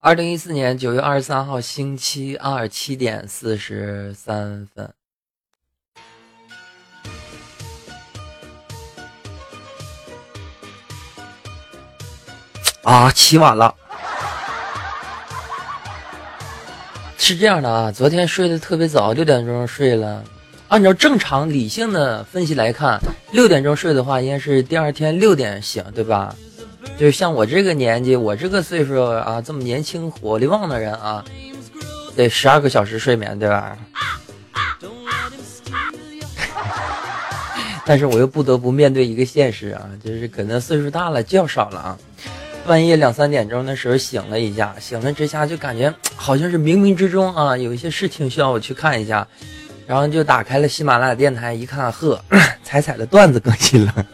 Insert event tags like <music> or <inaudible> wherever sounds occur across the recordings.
二零一四年九月二十三号星期二七点四十三分。啊，起晚了。是这样的啊，昨天睡得特别早，六点钟睡了。按照正常理性的分析来看，六点钟睡的话，应该是第二天六点醒，对吧？就像我这个年纪，我这个岁数啊，这么年轻、活力旺的人啊，得十二个小时睡眠，对吧？<laughs> 但是我又不得不面对一个现实啊，就是可能岁数大了，觉少了啊。半夜两三点钟的时候醒了一下，醒了之下就感觉好像是冥冥之中啊，有一些事情需要我去看一下。然后就打开了喜马拉雅电台，一看，呵，<coughs> 彩彩的段子更新了。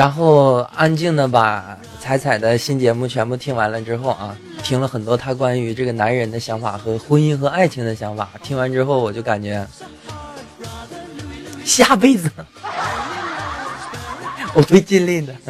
然后安静的把彩彩的新节目全部听完了之后啊，听了很多她关于这个男人的想法和婚姻和爱情的想法。听完之后，我就感觉 <laughs> 下辈子 <laughs> 我会尽力的。<laughs>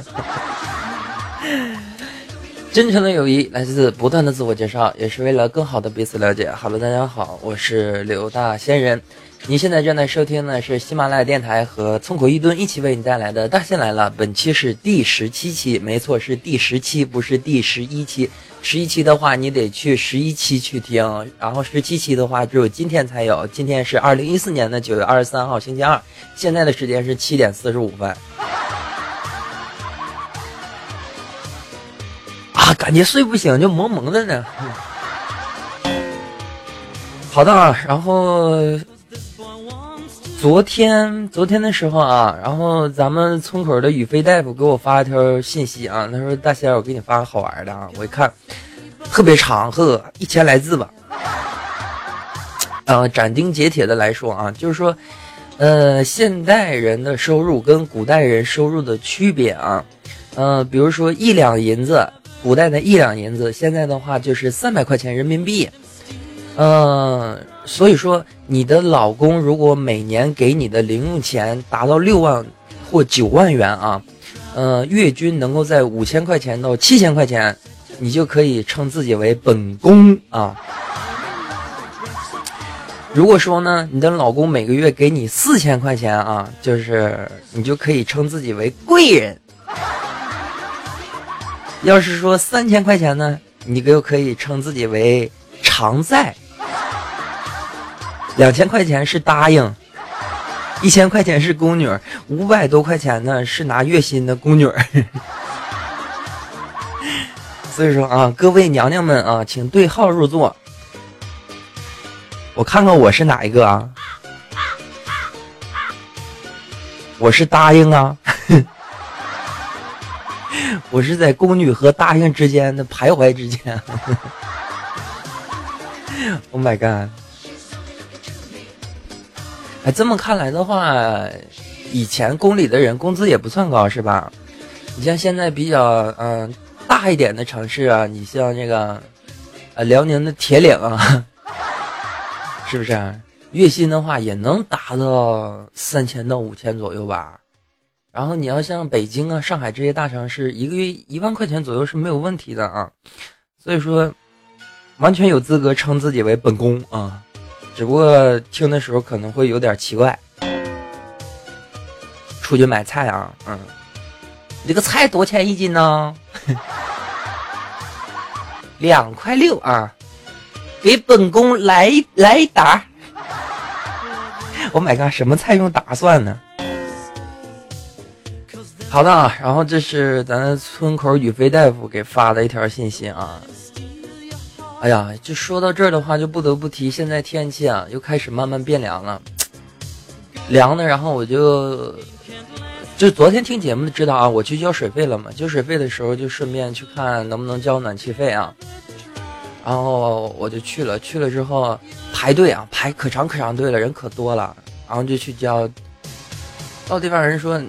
真诚的友谊来自不断的自我介绍，也是为了更好的彼此了解。Hello，大家好，我是刘大仙人。你现在正在收听的是喜马拉雅电台和村口一吨一起为你带来的《大仙来了》。本期是第十七期，没错，是第十期，不是第十一期。十一期的话，你得去十一期去听；然后十七期的话，只有今天才有。今天是二零一四年的九月二十三号，星期二，现在的时间是七点四十五分。啊感觉睡不醒，就蒙蒙的呢。好的，然后昨天昨天的时候啊，然后咱们村口的宇飞大夫给我发一条信息啊，他说：“大仙，我给你发个好玩的啊。”我一看，特别长，呵，一千来字吧。呃，斩钉截铁的来说啊，就是说，呃，现代人的收入跟古代人收入的区别啊，呃，比如说一两银子。古代的一两银子，现在的话就是三百块钱人民币。嗯，所以说你的老公如果每年给你的零用钱达到六万或九万元啊，呃，月均能够在五千块钱到七千块钱，你就可以称自己为本宫啊。如果说呢，你的老公每个月给你四千块钱啊，就是你就可以称自己为贵人。要是说三千块钱呢，你就可以称自己为常在；两千块钱是答应；一千块钱是宫女；五百多块钱呢是拿月薪的宫女。<laughs> 所以说啊，各位娘娘们啊，请对号入座。我看看我是哪一个啊？我是答应啊。<laughs> 我是在宫女和答应之间的徘徊之间。<laughs> Oh my god！哎，这么看来的话，以前宫里的人工资也不算高，是吧？你像现在比较嗯大一点的城市啊，你像这个呃辽宁的铁岭啊，<laughs> 是不是？月薪的话也能达到三千到五千左右吧？然后你要像北京啊、上海这些大城市，一个月一万块钱左右是没有问题的啊。所以说，完全有资格称自己为本宫啊。只不过听的时候可能会有点奇怪。出去买菜啊，嗯，这个菜多钱一斤呢？两块六啊，给本宫来来一打。我买个什么菜用打算呢？好的，啊然后这是咱村口宇飞大夫给发的一条信息啊。哎呀，就说到这儿的话，就不得不提现在天气啊，又开始慢慢变凉了。凉的，然后我就就昨天听节目知道啊，我去交水费了嘛，交水费的时候就顺便去看能不能交暖气费啊。然后我就去了，去了之后排队啊，排可长可长队了，人可多了，然后就去交。到地方人说。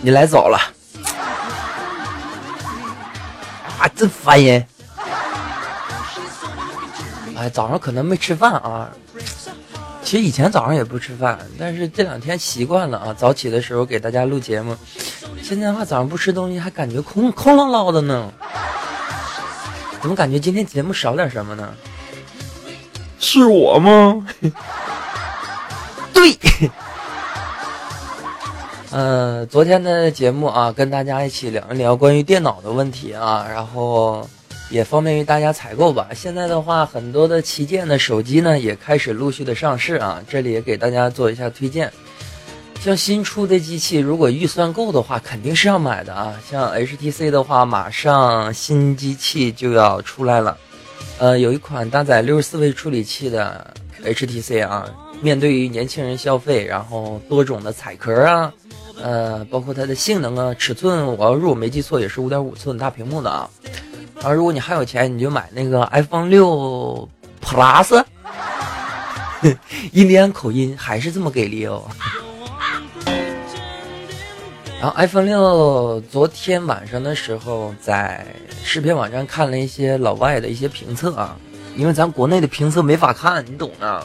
你来早了，<laughs> 啊，真烦人！哎，早上可能没吃饭啊，其实以前早上也不吃饭，但是这两天习惯了啊。早起的时候给大家录节目，现在的话早上不吃东西还感觉空空落落的呢。怎么感觉今天节目少点什么呢？是我吗？<laughs> 对。<laughs> 呃，昨天的节目啊，跟大家一起聊一聊关于电脑的问题啊，然后。也方便于大家采购吧。现在的话，很多的旗舰的手机呢也开始陆续的上市啊。这里也给大家做一下推荐。像新出的机器，如果预算够的话，肯定是要买的啊。像 HTC 的话，马上新机器就要出来了。呃，有一款搭载六十四位处理器的 HTC 啊，面对于年轻人消费，然后多种的彩壳啊，呃，包括它的性能啊，尺寸，我要如果没记错，也是五点五寸大屏幕的啊。然后，如果你还有钱，你就买那个 iPhone 六 Plus。印第安口音还是这么给力哦。然后 iPhone 六昨天晚上的时候，在视频网站看了一些老外的一些评测啊，因为咱国内的评测没法看，你懂的。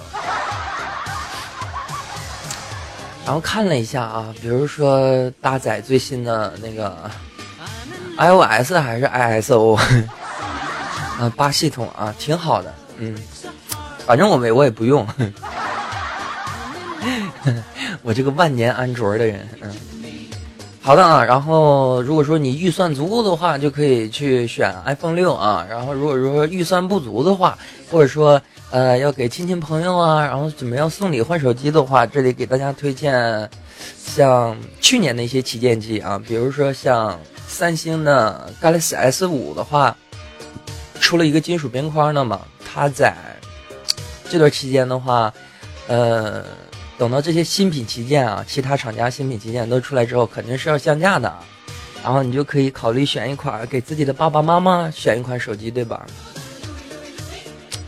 然后看了一下啊，比如说搭载最新的那个。iOS 还是 ISO？<laughs> 啊，八系统啊，挺好的。嗯，反正我没，我也不用。<laughs> 我这个万年安卓的人，嗯。好的啊，然后如果说你预算足够的话，就可以去选 iPhone 六啊。然后如果说预算不足的话，或者说呃要给亲戚朋友啊，然后准备要送礼换手机的话，这里给大家推荐像去年的一些旗舰机啊，比如说像。三星的 Galaxy S 五的话，出了一个金属边框的嘛，它在这段期间的话，呃，等到这些新品旗舰啊，其他厂家新品旗舰都出来之后，肯定是要降价的，然后你就可以考虑选一款给自己的爸爸妈妈选一款手机，对吧？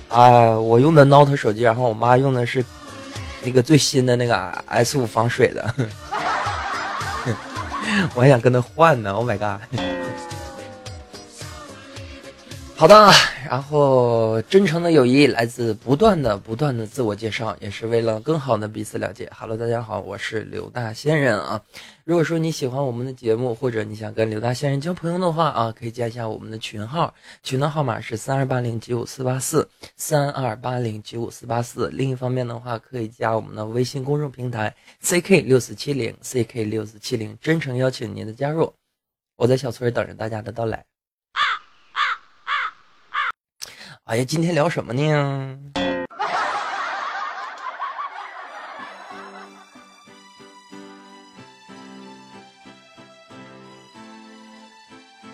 啊，我用的 Note 手机，然后我妈用的是那个最新的那个 S 五防水的。<laughs> 我还想跟他换呢，Oh my god！好的，然后真诚的友谊来自不断的、不断的自我介绍，也是为了更好的彼此了解。Hello，大家好，我是刘大仙人啊。如果说你喜欢我们的节目，或者你想跟刘大仙人交朋友的话啊，可以加一下我们的群号，群的号码是三二八零九五四八四三二八零九五四八四。另一方面的话，可以加我们的微信公众平台 CK 六四七零 CK 六四七零，真诚邀请您的加入。我在小村等着大家的到来。哎呀，今天聊什么呢？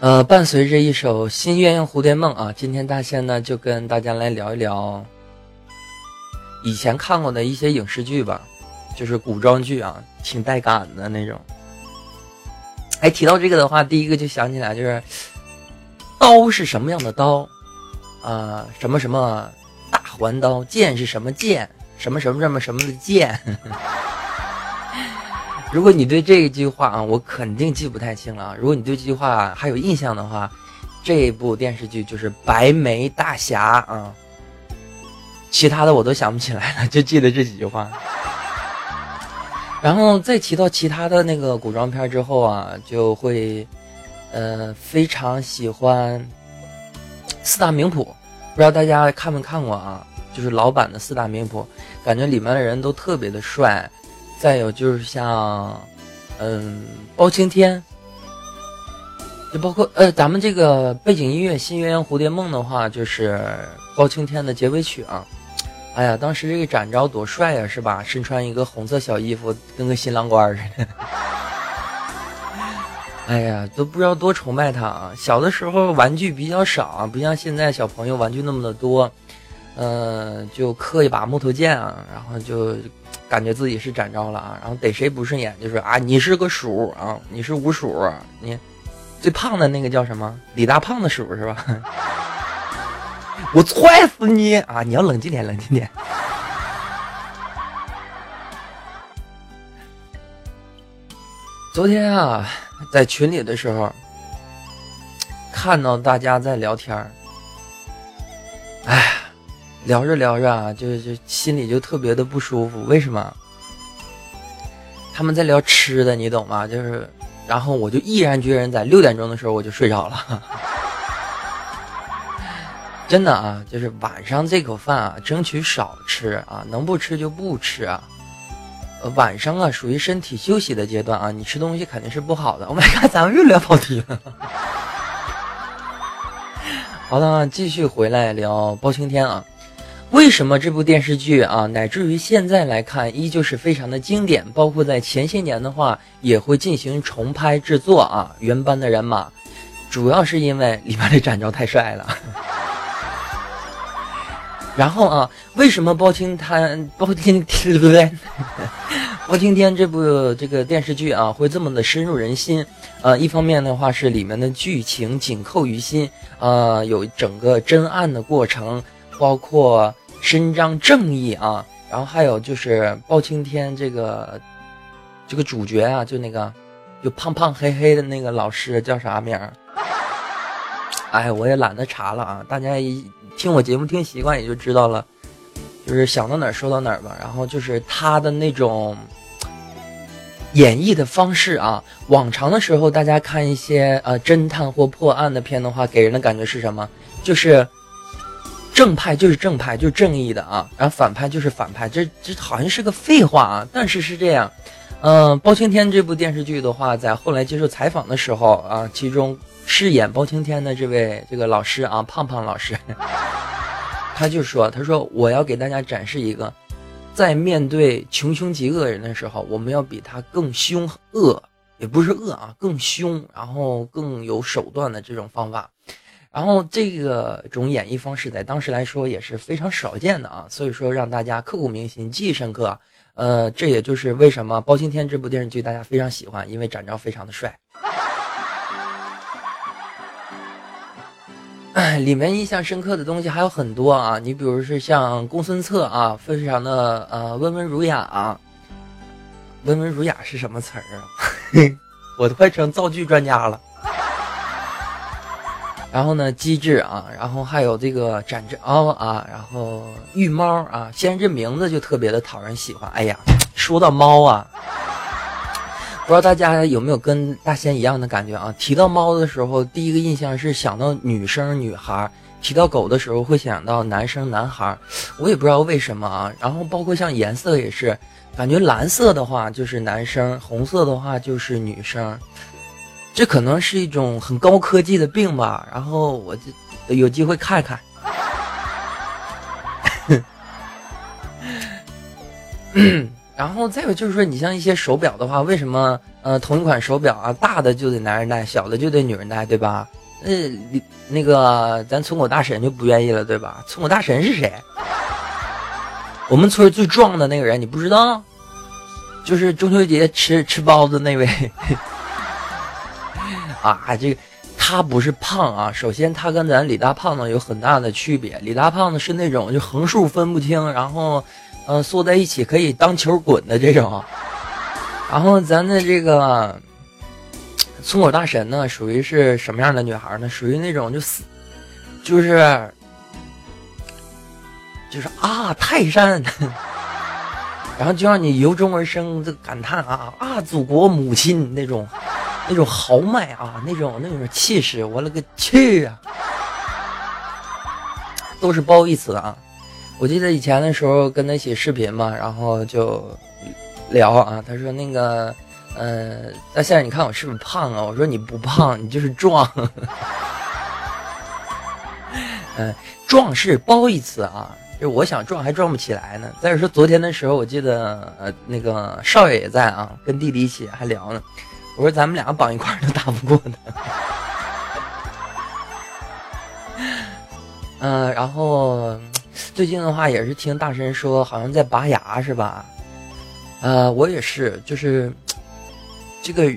呃，伴随着一首《新鸳鸯蝴蝶梦》啊，今天大仙呢就跟大家来聊一聊以前看过的一些影视剧吧，就是古装剧啊，挺带感的那种。哎，提到这个的话，第一个就想起来就是刀是什么样的刀？啊，什么什么大环刀，剑是什么剑？什么什么什么什么的剑？如果你对这一句话啊，我肯定记不太清了。如果你对这句话还有印象的话，这部电视剧就是《白眉大侠》啊。其他的我都想不起来了，就记得这几句话。然后再提到其他的那个古装片之后啊，就会呃非常喜欢。四大名捕，不知道大家看没看过啊？就是老版的四大名捕，感觉里面的人都特别的帅。再有就是像，嗯，包青天，就包括呃，咱们这个背景音乐《新鸳鸯蝴蝶梦》的话，就是包青天的结尾曲啊。哎呀，当时这个展昭多帅呀，是吧？身穿一个红色小衣服，跟个新郎官似的。<laughs> 哎呀，都不知道多崇拜他啊！小的时候玩具比较少，不像现在小朋友玩具那么的多，嗯，就刻一把木头剑啊，然后就感觉自己是展昭了啊，然后逮谁不顺眼就说啊，你是个鼠啊，你是五鼠，你最胖的那个叫什么？李大胖的鼠是吧？<laughs> 我踹死你啊！你要冷静点，冷静点。昨天啊。在群里的时候，看到大家在聊天儿，聊着聊着啊，就就心里就特别的不舒服。为什么？他们在聊吃的，你懂吗？就是，然后我就毅然决然在六点钟的时候我就睡着了。<laughs> 真的啊，就是晚上这口饭啊，争取少吃啊，能不吃就不吃啊。呃，晚上啊，属于身体休息的阶段啊，你吃东西肯定是不好的。我们看，咱们又聊跑题了。<laughs> 好了，继续回来聊包青天啊。为什么这部电视剧啊，乃至于现在来看，依旧是非常的经典？包括在前些年的话，也会进行重拍制作啊。原班的人马，主要是因为里面的展昭太帅了。<laughs> 然后啊，为什么包青天包青天 <laughs> 包青天这部这个电视剧啊会这么的深入人心？呃，一方面的话是里面的剧情紧扣于心，呃，有整个侦案的过程，包括伸张正义啊，然后还有就是包青天这个这个主角啊，就那个就胖胖黑黑的那个老师叫啥名儿？<laughs> 哎，我也懒得查了啊，大家一。听我节目听习惯也就知道了，就是想到哪儿说到哪儿吧。然后就是他的那种演绎的方式啊，往常的时候大家看一些呃侦探或破案的片的话，给人的感觉是什么？就是正派就是正派就是正义的啊，然后反派就是反派，这这好像是个废话啊。但是是这样，嗯，包青天这部电视剧的话，在后来接受采访的时候啊，其中。饰演包青天的这位这个老师啊，<laughs> 胖胖老师，<laughs> 他就说：“他说我要给大家展示一个，在面对穷凶极恶人的时候，我们要比他更凶恶，也不是恶啊，更凶，然后更有手段的这种方法。然后这个种演绎方式在当时来说也是非常少见的啊，所以说让大家刻骨铭心，记忆深刻。呃，这也就是为什么包青天这部电视剧大家非常喜欢，因为展昭非常的帅。”里面印象深刻的东西还有很多啊，你比如是像公孙策啊，非常的呃温文儒雅啊。温文儒雅是什么词儿啊？<laughs> 我都快成造句专家了。然后呢，机智啊，然后还有这个展昭啊，然后玉猫啊，先这名字就特别的讨人喜欢。哎呀，说到猫啊。不知道大家有没有跟大仙一样的感觉啊？提到猫的时候，第一个印象是想到女生女孩；提到狗的时候，会想到男生男孩。我也不知道为什么啊。然后包括像颜色也是，感觉蓝色的话就是男生，红色的话就是女生。这可能是一种很高科技的病吧。然后我就有机会看看。<laughs> 然后再有就是说，你像一些手表的话，为什么呃同一款手表啊，大的就得男人戴，小的就得女人戴，对吧？呃，那个咱村口大神就不愿意了，对吧？村口大神是谁？我们村最壮的那个人，你不知道？就是中秋节吃吃包子那位。<laughs> 啊，这个他不是胖啊，首先他跟咱李大胖子有很大的区别。李大胖子是那种就横竖分不清，然后。嗯，缩在一起可以当球滚的这种，然后咱的这个村口大神呢，属于是什么样的女孩呢？属于那种就死，就是就是啊泰山，然后就让你由衷而生这感叹啊啊祖国母亲那种那种豪迈啊那种那种气势，我勒个去啊，都是褒义词啊。我记得以前的时候跟他一起视频嘛，然后就聊啊。他说那个，呃，那现在你看我是不是胖啊？我说你不胖，你就是壮。嗯，<laughs> 壮是褒义词啊，就我想壮还壮不起来呢。再说昨天的时候，我记得呃那个少爷也在啊，跟弟弟一起还聊呢。我说咱们俩绑一块儿都打不过他。嗯，然后。最近的话也是听大神说，好像在拔牙是吧？呃，我也是，就是这个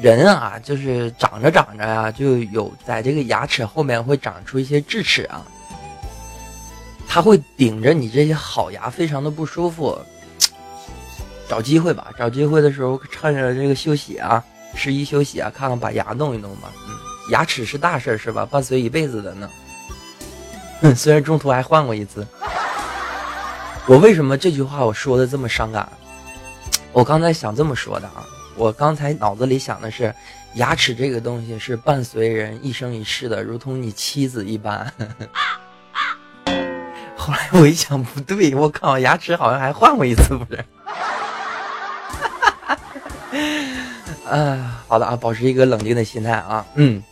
人啊，就是长着长着呀，就有在这个牙齿后面会长出一些智齿啊，他会顶着你这些好牙，非常的不舒服。找机会吧，找机会的时候趁着这个休息啊，十一休息啊，看看把牙弄一弄吧。嗯，牙齿是大事儿是吧？伴随一辈子的呢。<laughs> 虽然中途还换过一次，我为什么这句话我说的这么伤感？我刚才想这么说的啊，我刚才脑子里想的是，牙齿这个东西是伴随人一生一世的，如同你妻子一般。<laughs> 后来我一想，不对，我靠，牙齿好像还换过一次，不是？啊，好的啊，保持一个冷静的心态啊，嗯。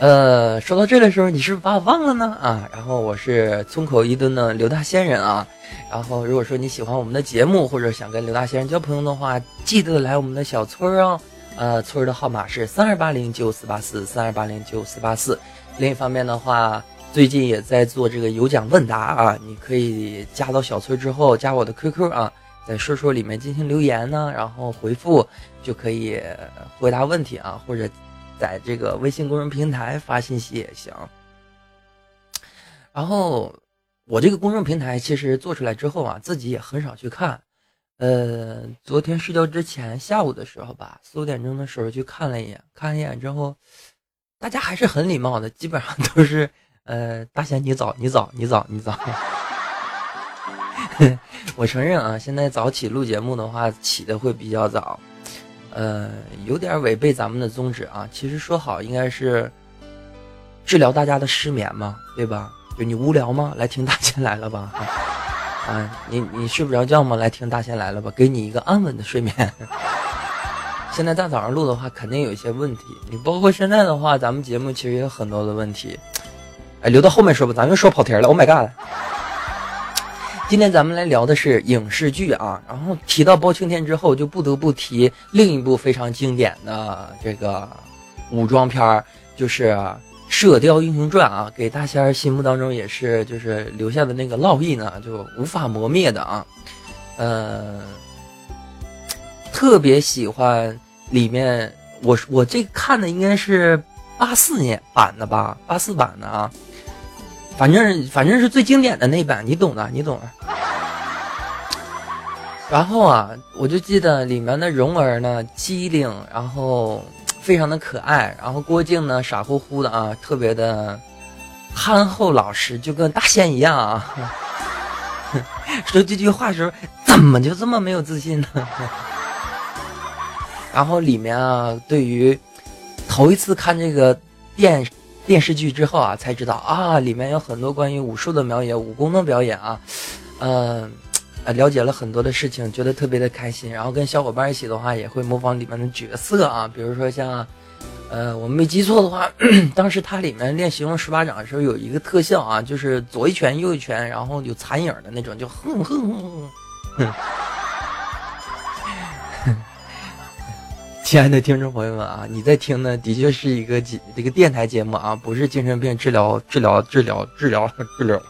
呃，说到这的时候，你是不是把我忘了呢？啊，然后我是村口一吨的刘大仙人啊。然后如果说你喜欢我们的节目，或者想跟刘大仙人交朋友的话，记得来我们的小村儿哦。呃，村儿的号码是三二八零九四八四三二八零九四八四。另一方面的话，最近也在做这个有奖问答啊，你可以加到小村之后加我的 QQ 啊，在说说里面进行留言呢，然后回复就可以回答问题啊，或者。在这个微信公众平台发信息也行。然后我这个公众平台其实做出来之后啊，自己也很少去看。呃，昨天睡觉之前下午的时候吧，四五点钟的时候去看了一眼，看了一眼之后，大家还是很礼貌的，基本上都是呃，大仙你早，你早，你早，你早。<laughs> 我承认啊，现在早起录节目的话，起的会比较早。呃，有点违背咱们的宗旨啊。其实说好应该是治疗大家的失眠嘛，对吧？就你无聊吗？来听大仙来了吧。啊，你你睡不着觉吗？来听大仙来了吧，给你一个安稳的睡眠。<laughs> 现在大早上录的话，肯定有一些问题。你包括现在的话，咱们节目其实也有很多的问题。哎，留到后面说吧，咱又说跑题了。Oh my god！今天咱们来聊的是影视剧啊，然后提到包青天之后，就不得不提另一部非常经典的这个武装片儿，就是《射雕英雄传》啊，给大仙儿心目当中也是就是留下的那个烙印呢，就无法磨灭的啊。呃，特别喜欢里面，我我这看的应该是八四年版的吧，八四版的啊。反正反正是最经典的那版，你懂的，你懂的。然后啊，我就记得里面的蓉儿呢机灵，然后非常的可爱，然后郭靖呢傻乎乎的啊，特别的憨厚老实，就跟大仙一样啊。<laughs> 说这句话时候怎么就这么没有自信呢？然后里面啊，对于头一次看这个电。电视剧之后啊，才知道啊，里面有很多关于武术的表演、武功的表演啊，嗯，了解了很多的事情，觉得特别的开心。然后跟小伙伴一起的话，也会模仿里面的角色啊，比如说像，呃，我没记错的话，<clears throat> 当时它里面练降龙十八掌的时候有一个特效啊，就是左一拳右一拳，然后有残影的那种，就哼哼哼哼。亲爱的听众朋友们啊，你在听的的确是一个节这个电台节目啊，不是精神病治疗治疗治疗治疗 <laughs> 治疗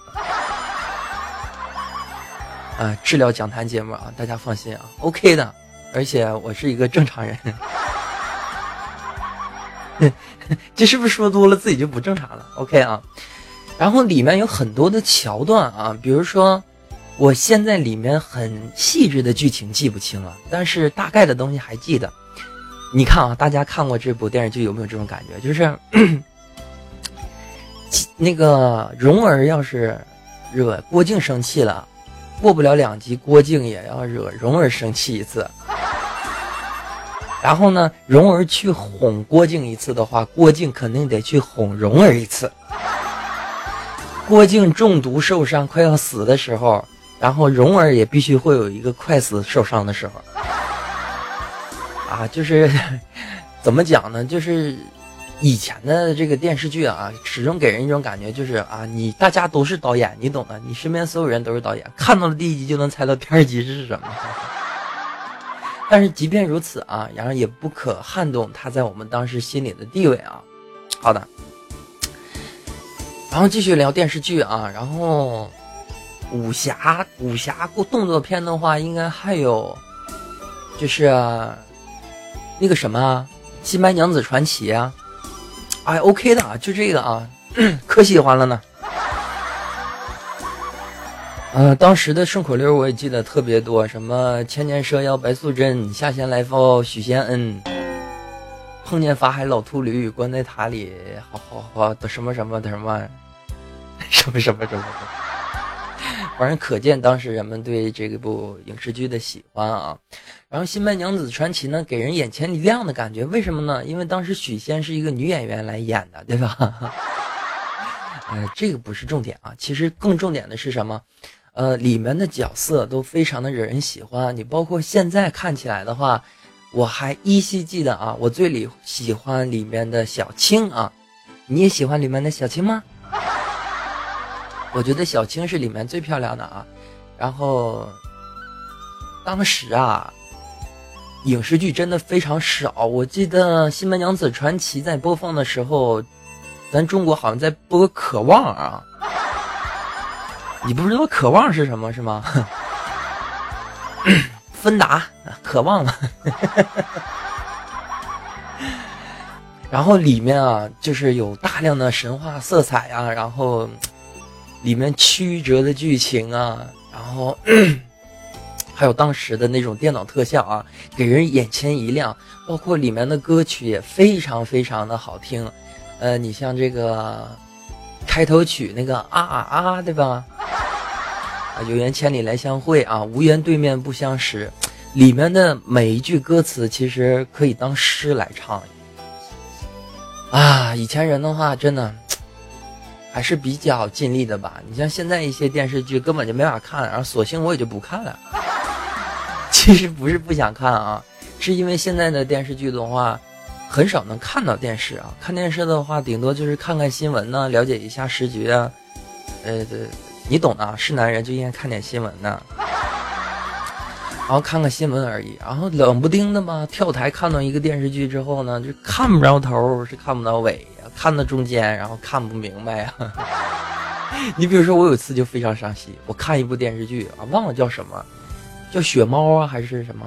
啊治疗讲坛节目啊，大家放心啊，OK 的，而且我是一个正常人，<laughs> 这是不是说多了自己就不正常了？OK 啊，然后里面有很多的桥段啊，比如说我现在里面很细致的剧情记不清了，但是大概的东西还记得。你看啊，大家看过这部电视剧有没有这种感觉？就是 <coughs> 那个蓉儿要是惹郭靖生气了，过不了两集，郭靖也要惹蓉儿生气一次。然后呢，蓉儿去哄郭靖一次的话，郭靖肯定得去哄蓉儿一次。郭靖中毒受伤快要死的时候，然后蓉儿也必须会有一个快死受伤的时候。啊，就是怎么讲呢？就是以前的这个电视剧啊，始终给人一种感觉，就是啊，你大家都是导演，你懂的，你身边所有人都是导演，看到了第一集就能猜到第二集是什么。但是即便如此啊，然后也不可撼动他在我们当时心里的地位啊。好的，然后继续聊电视剧啊，然后武侠武侠过动作片的话，应该还有就是。那个什么啊《新白娘子传奇》啊，哎，OK 的啊，就这个啊，可喜欢了呢。呃，当时的顺口溜我也记得特别多，什么“千年蛇妖白素贞，下仙来报许仙恩”，碰见法海老秃驴，关在塔里，好好好的什么什么的什么，什么什么什么。反正可见当时人们对这部影视剧的喜欢啊。然后《新白娘子传奇》呢，给人眼前一亮的感觉，为什么呢？因为当时许仙是一个女演员来演的，对吧？<laughs> 呃，这个不是重点啊，其实更重点的是什么？呃，里面的角色都非常的惹人喜欢。你包括现在看起来的话，我还依稀记得啊，我最里喜欢里面的小青啊。你也喜欢里面的小青吗？我觉得小青是里面最漂亮的啊。然后当时啊。影视剧真的非常少，我记得《新白娘子传奇》在播放的时候，咱中国好像在播《渴望》啊。你不知道《渴望》是什么是吗？芬达，渴望了。然后里面啊，就是有大量的神话色彩啊，然后里面曲折的剧情啊，然后。<clears throat> 还有当时的那种电脑特效啊，给人眼前一亮，包括里面的歌曲也非常非常的好听。呃，你像这个开头曲那个啊啊啊，对吧？啊，有缘千里来相会啊，无缘对面不相识。里面的每一句歌词其实可以当诗来唱。啊，以前人的话真的还是比较尽力的吧。你像现在一些电视剧根本就没法看，然后索性我也就不看了。<laughs> 其实不是不想看啊，是因为现在的电视剧的话，很少能看到电视啊。看电视的话，顶多就是看看新闻呢，了解一下时局啊。呃，你懂的，是男人就应该看点新闻呢，然后看看新闻而已。然后冷不丁的嘛，跳台看到一个电视剧之后呢，就看不着头，是看不到尾，看到中间，然后看不明白呀。<laughs> 你比如说，我有一次就非常伤心，我看一部电视剧啊，忘了叫什么。叫雪猫啊，还是什么？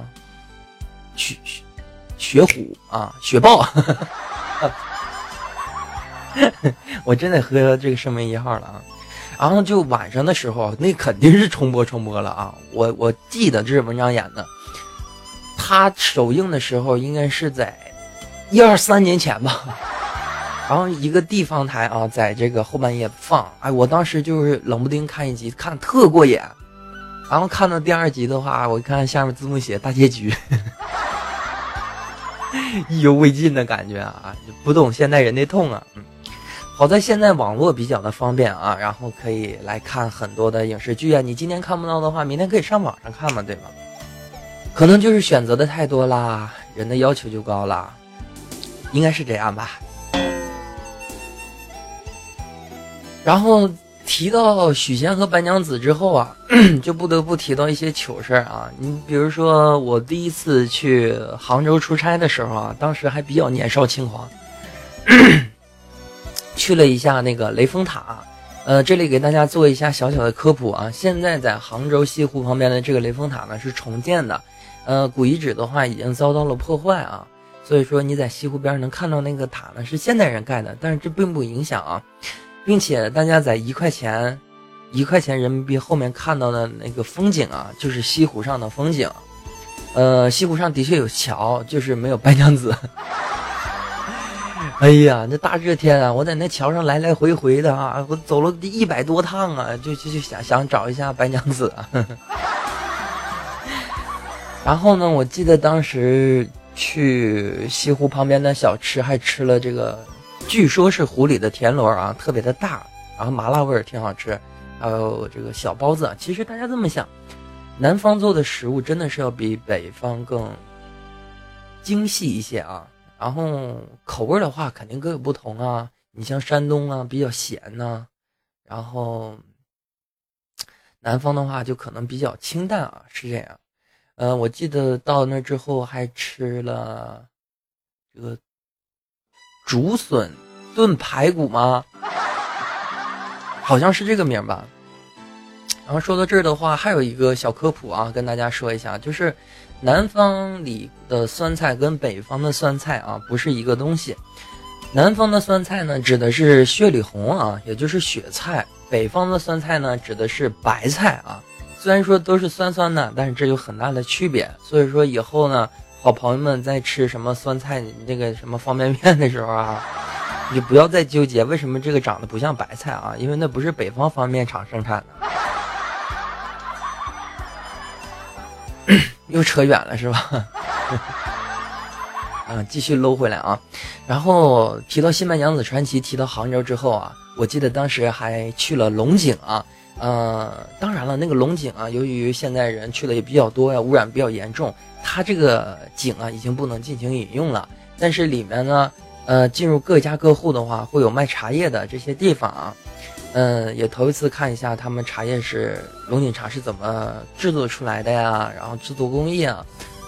雪雪雪虎啊，雪豹。<laughs> 我真得喝这个生命一号了啊！然后就晚上的时候，那肯定是重播重播了啊！我我记得这是文章演的，他首映的时候应该是在一二三年前吧。然后一个地方台啊，在这个后半夜放，哎，我当时就是冷不丁看一集，看特过瘾。然后看到第二集的话，我看下面字幕写大结局，<laughs> 意犹未尽的感觉啊！不懂现代人的痛啊！嗯，好在现在网络比较的方便啊，然后可以来看很多的影视剧啊。你今天看不到的话，明天可以上网上看嘛，对吧？可能就是选择的太多啦，人的要求就高了，应该是这样吧。然后。提到许仙和白娘子之后啊，<clears throat> 就不得不提到一些糗事儿啊。你比如说，我第一次去杭州出差的时候啊，当时还比较年少轻狂，<clears throat> 去了一下那个雷峰塔。呃，这里给大家做一下小小的科普啊。现在在杭州西湖旁边的这个雷峰塔呢是重建的，呃，古遗址的话已经遭到了破坏啊。所以说你在西湖边能看到那个塔呢是现代人盖的，但是这并不影响啊。并且大家在一块钱，一块钱人民币后面看到的那个风景啊，就是西湖上的风景。呃，西湖上的确有桥，就是没有白娘子。<laughs> 哎呀，那大热天啊，我在那桥上来来回回的啊，我走了一百多趟啊，就就就想想找一下白娘子。<laughs> 然后呢，我记得当时去西湖旁边的小吃，还吃了这个。据说是湖里的田螺啊，特别的大，然后麻辣味儿挺好吃，还有这个小包子。其实大家这么想，南方做的食物真的是要比北方更精细一些啊。然后口味的话，肯定各有不同啊。你像山东啊，比较咸呐，然后南方的话就可能比较清淡啊，是这样。呃，我记得到那之后还吃了这个。竹笋炖排骨吗？好像是这个名吧。然后说到这儿的话，还有一个小科普啊，跟大家说一下，就是南方里的酸菜跟北方的酸菜啊不是一个东西。南方的酸菜呢，指的是血里红啊，也就是雪菜；北方的酸菜呢，指的是白菜啊。虽然说都是酸酸的，但是这有很大的区别。所以说以后呢。好朋友们在吃什么酸菜、这个什么方便面的时候啊，你就不要再纠结为什么这个长得不像白菜啊，因为那不是北方方便厂生产的。<coughs> 又扯远了是吧？<laughs> 啊，继续搂回来啊。然后提到《新白娘子传奇》，提到杭州之后啊，我记得当时还去了龙井啊。呃，当然了，那个龙井啊，由于现在人去的也比较多呀，污染比较严重，它这个井啊已经不能进行饮用了。但是里面呢，呃，进入各家各户的话，会有卖茶叶的这些地方啊。嗯，也头一次看一下他们茶叶是龙井茶是怎么制作出来的呀，然后制作工艺啊，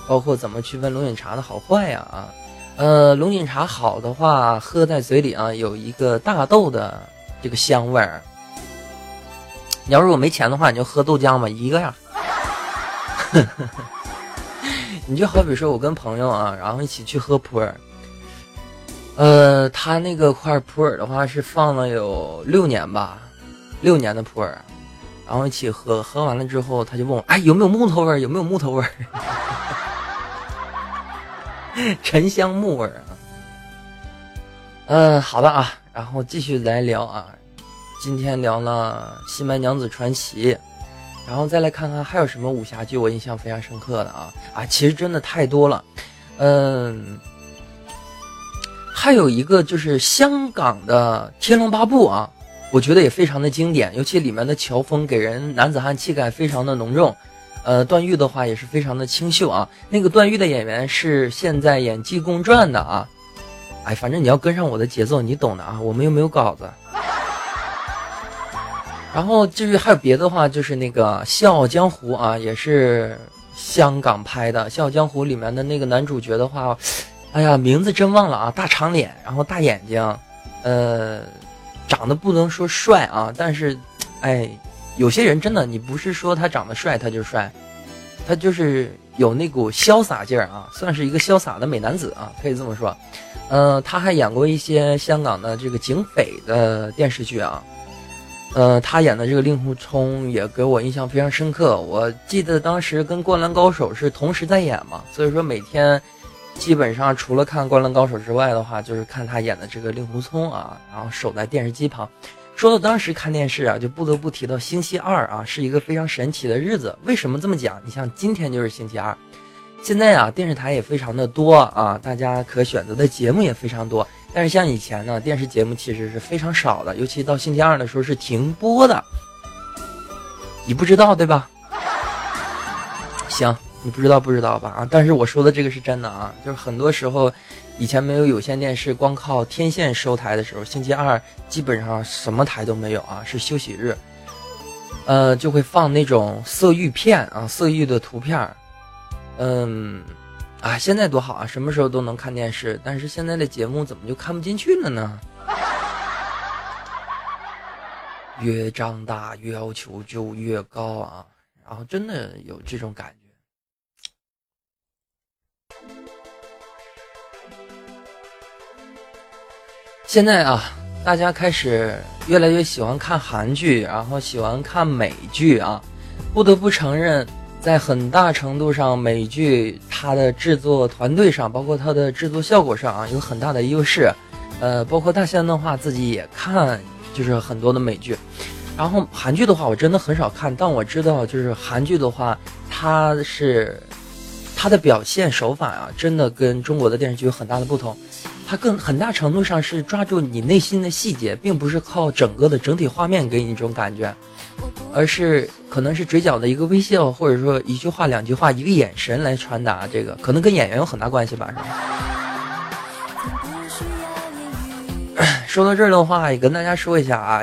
包括怎么区分龙井茶的好坏呀啊。呃，龙井茶好的话，喝在嘴里啊，有一个大豆的这个香味儿。你要如果没钱的话，你就喝豆浆吧，一个样。<laughs> 你就好比说，我跟朋友啊，然后一起去喝普洱。呃，他那个块普洱的话是放了有六年吧，六年的普洱，然后一起喝，喝完了之后，他就问我，哎，有没有木头味儿？有没有木头味儿？<laughs> 沉香木味儿啊。嗯，好的啊，然后继续来聊啊。今天聊了《新白娘子传奇》，然后再来看看还有什么武侠剧我印象非常深刻的啊啊，其实真的太多了，嗯。还有一个就是香港的《天龙八部》啊，我觉得也非常的经典，尤其里面的乔峰给人男子汉气概非常的浓重，呃，段誉的话也是非常的清秀啊。那个段誉的演员是现在演《济公传》的啊，哎，反正你要跟上我的节奏，你懂的啊。我们又没有稿子。然后至于还有别的话，就是那个《笑傲江湖》啊，也是香港拍的，《笑傲江湖》里面的那个男主角的话。哎呀，名字真忘了啊！大长脸，然后大眼睛，呃，长得不能说帅啊，但是，哎，有些人真的，你不是说他长得帅他就帅，他就是有那股潇洒劲儿啊，算是一个潇洒的美男子啊，可以这么说。呃，他还演过一些香港的这个警匪的电视剧啊，呃，他演的这个令狐冲也给我印象非常深刻。我记得当时跟《灌篮高手》是同时在演嘛，所以说每天。基本上除了看《灌篮高手》之外的话，就是看他演的这个令狐冲啊，然后守在电视机旁。说到当时看电视啊，就不得不提到星期二啊，是一个非常神奇的日子。为什么这么讲？你像今天就是星期二，现在啊电视台也非常的多啊，大家可选择的节目也非常多。但是像以前呢，电视节目其实是非常少的，尤其到星期二的时候是停播的。你不知道对吧？行。你不知道不知道吧啊！但是我说的这个是真的啊，就是很多时候，以前没有有线电视，光靠天线收台的时候，星期二基本上什么台都没有啊，是休息日，呃，就会放那种色欲片啊，色欲的图片嗯，啊，现在多好啊，什么时候都能看电视，但是现在的节目怎么就看不进去了呢？<laughs> 越长大越要求就越高啊，然后真的有这种感觉。现在啊，大家开始越来越喜欢看韩剧，然后喜欢看美剧啊。不得不承认，在很大程度上，美剧它的制作团队上，包括它的制作效果上啊，有很大的优势。呃，包括大仙的话，自己也看，就是很多的美剧。然后韩剧的话，我真的很少看，但我知道，就是韩剧的话，它是它的表现手法啊，真的跟中国的电视剧有很大的不同。它更很大程度上是抓住你内心的细节，并不是靠整个的整体画面给你一种感觉，而是可能是嘴角的一个微笑，或者说一句话、两句话、一个眼神来传达这个，可能跟演员有很大关系吧，是吧？<clears throat> 说到这儿的话，也跟大家说一下啊，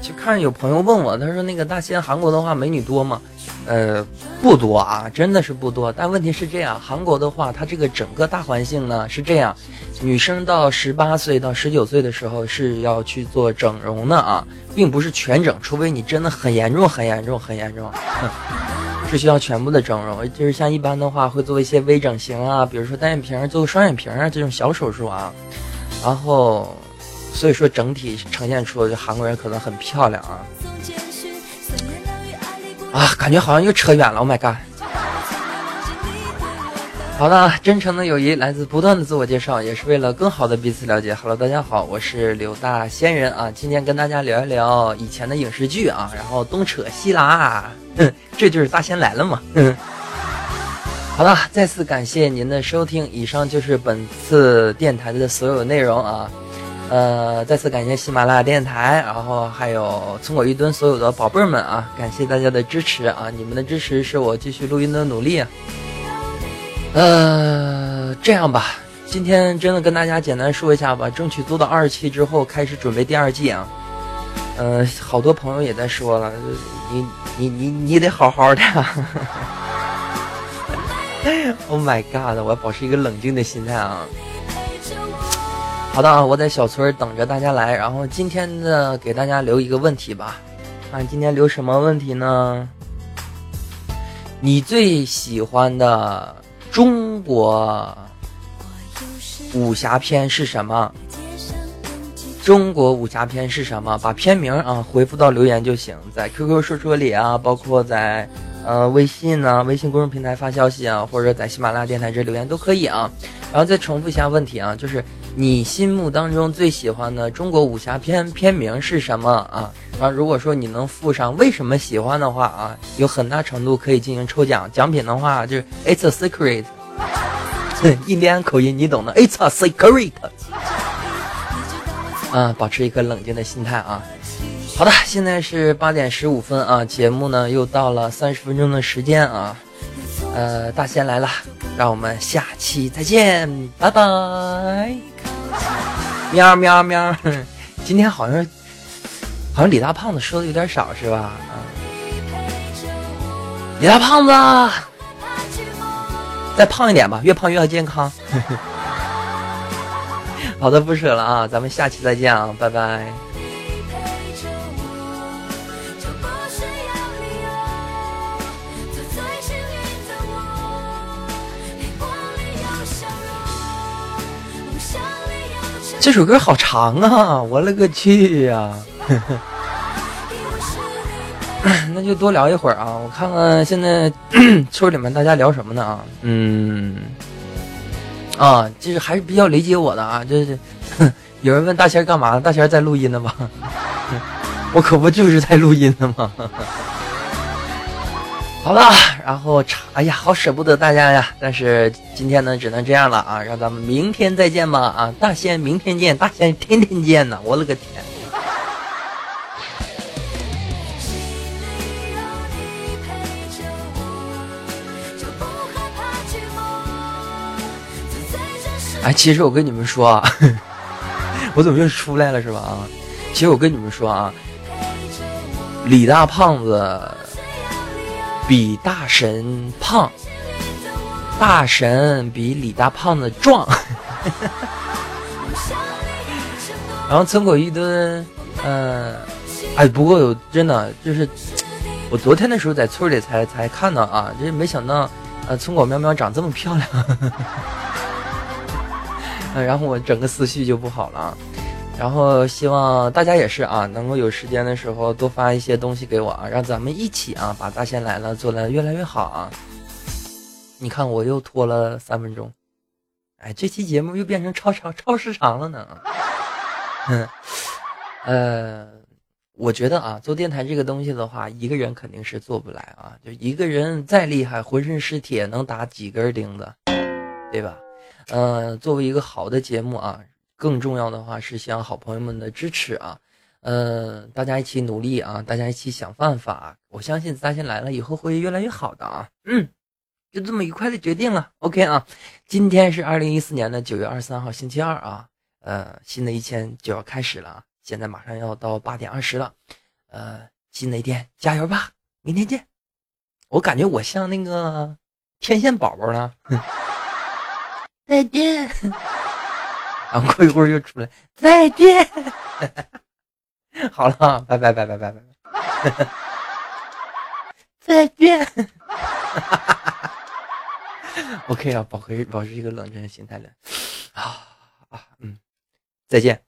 就看有朋友问我，他说那个大仙韩国的话美女多吗？呃，不多啊，真的是不多。但问题是这样，韩国的话，它这个整个大环境呢是这样。女生到十八岁到十九岁的时候是要去做整容的啊，并不是全整，除非你真的很严重、很严重、很严重，<laughs> 是需要全部的整容。就是像一般的话，会做一些微整形啊，比如说单眼皮儿、做个双眼皮儿啊这种小手术啊。然后，所以说整体呈现出韩国人可能很漂亮啊。啊，感觉好像又扯远了。Oh my god！好的，真诚的友谊来自不断的自我介绍，也是为了更好的彼此了解。Hello，大家好，我是刘大仙人啊，今天跟大家聊一聊以前的影视剧啊，然后东扯西拉，<laughs> 这就是大仙来了嘛。好了，再次感谢您的收听，以上就是本次电台的所有内容啊。呃，再次感谢喜马拉雅电台，然后还有从我一吨所有的宝贝儿们啊，感谢大家的支持啊，你们的支持是我继续录音的努力。呃，这样吧，今天真的跟大家简单说一下吧，争取做到二期之后开始准备第二季啊。呃，好多朋友也在说了，你你你你得好好的。<laughs> Oh my god！我要保持一个冷静的心态啊。好的啊，我在小村等着大家来。然后今天的给大家留一个问题吧，看今天留什么问题呢？你最喜欢的中国武侠片是什么？中国武侠片是什么？把片名啊回复到留言就行，在 QQ 说说里啊，包括在呃微信呢，微信公众平台发消息啊，或者在喜马拉雅电台这留言都可以啊。然后再重复一下问题啊，就是。你心目当中最喜欢的中国武侠片片名是什么啊？啊，如果说你能附上为什么喜欢的话啊，有很大程度可以进行抽奖。奖品的话就是 It's a secret，印第安口音你懂的。It's a secret。<laughs> 啊，保持一颗冷静的心态啊。好的，现在是八点十五分啊，节目呢又到了三十分钟的时间啊。呃，大仙来了，让我们下期再见，拜拜。喵喵喵！今天好像好像李大胖子说的有点少是吧？李大胖子，再胖一点吧，越胖越要健康。<laughs> 好的，不扯了啊，咱们下期再见啊，拜拜。这首歌好长啊！我勒个去呀！<laughs> 那就多聊一会儿啊！我看看现在 <clears throat> 村里面大家聊什么呢啊？嗯，啊，就是还是比较理解我的啊！就是 <laughs> 有人问大仙干嘛？大仙在录音呢吗？<laughs> 我可不就是在录音呢吗？好了，然后，哎呀，好舍不得大家呀！但是今天呢，只能这样了啊，让咱们明天再见吧！啊，大仙明天见，大仙天天见呢！我勒个天！哎，其实我跟你们说啊，<laughs> 我怎么又出来了是吧？啊，其实我跟你们说啊，李大胖子。比大神胖，大神比李大胖子壮，<laughs> 然后村口一蹲，嗯，哎，不过有真的就是，我昨天的时候在村里才才看到啊，这没想到，呃，村口喵喵长这么漂亮，<laughs> 然后我整个思绪就不好了。然后希望大家也是啊，能够有时间的时候多发一些东西给我啊，让咱们一起啊把大仙来了做的越来越好啊。你看我又拖了三分钟，哎，这期节目又变成超长超时长了呢。嗯，<laughs> 呃，我觉得啊，做电台这个东西的话，一个人肯定是做不来啊，就一个人再厉害，浑身是铁，能打几根钉子，对吧？嗯，作为一个好的节目啊。更重要的话是希望好朋友们的支持啊，呃，大家一起努力啊，大家一起想办法，我相信大仙来了以后会越来越好的啊，嗯，就这么愉快的决定了，OK 啊，今天是二零一四年的九月二十三号星期二啊，呃，新的一天就要开始了，现在马上要到八点二十了，呃，新的一天加油吧，明天见，我感觉我像那个天线宝宝呢，<laughs> 再见。然后过一会儿又出来，再见。<laughs> 好了，拜拜拜拜拜拜拜，再见。OK 啊，保持保持一个冷静的心态的啊啊嗯，再见。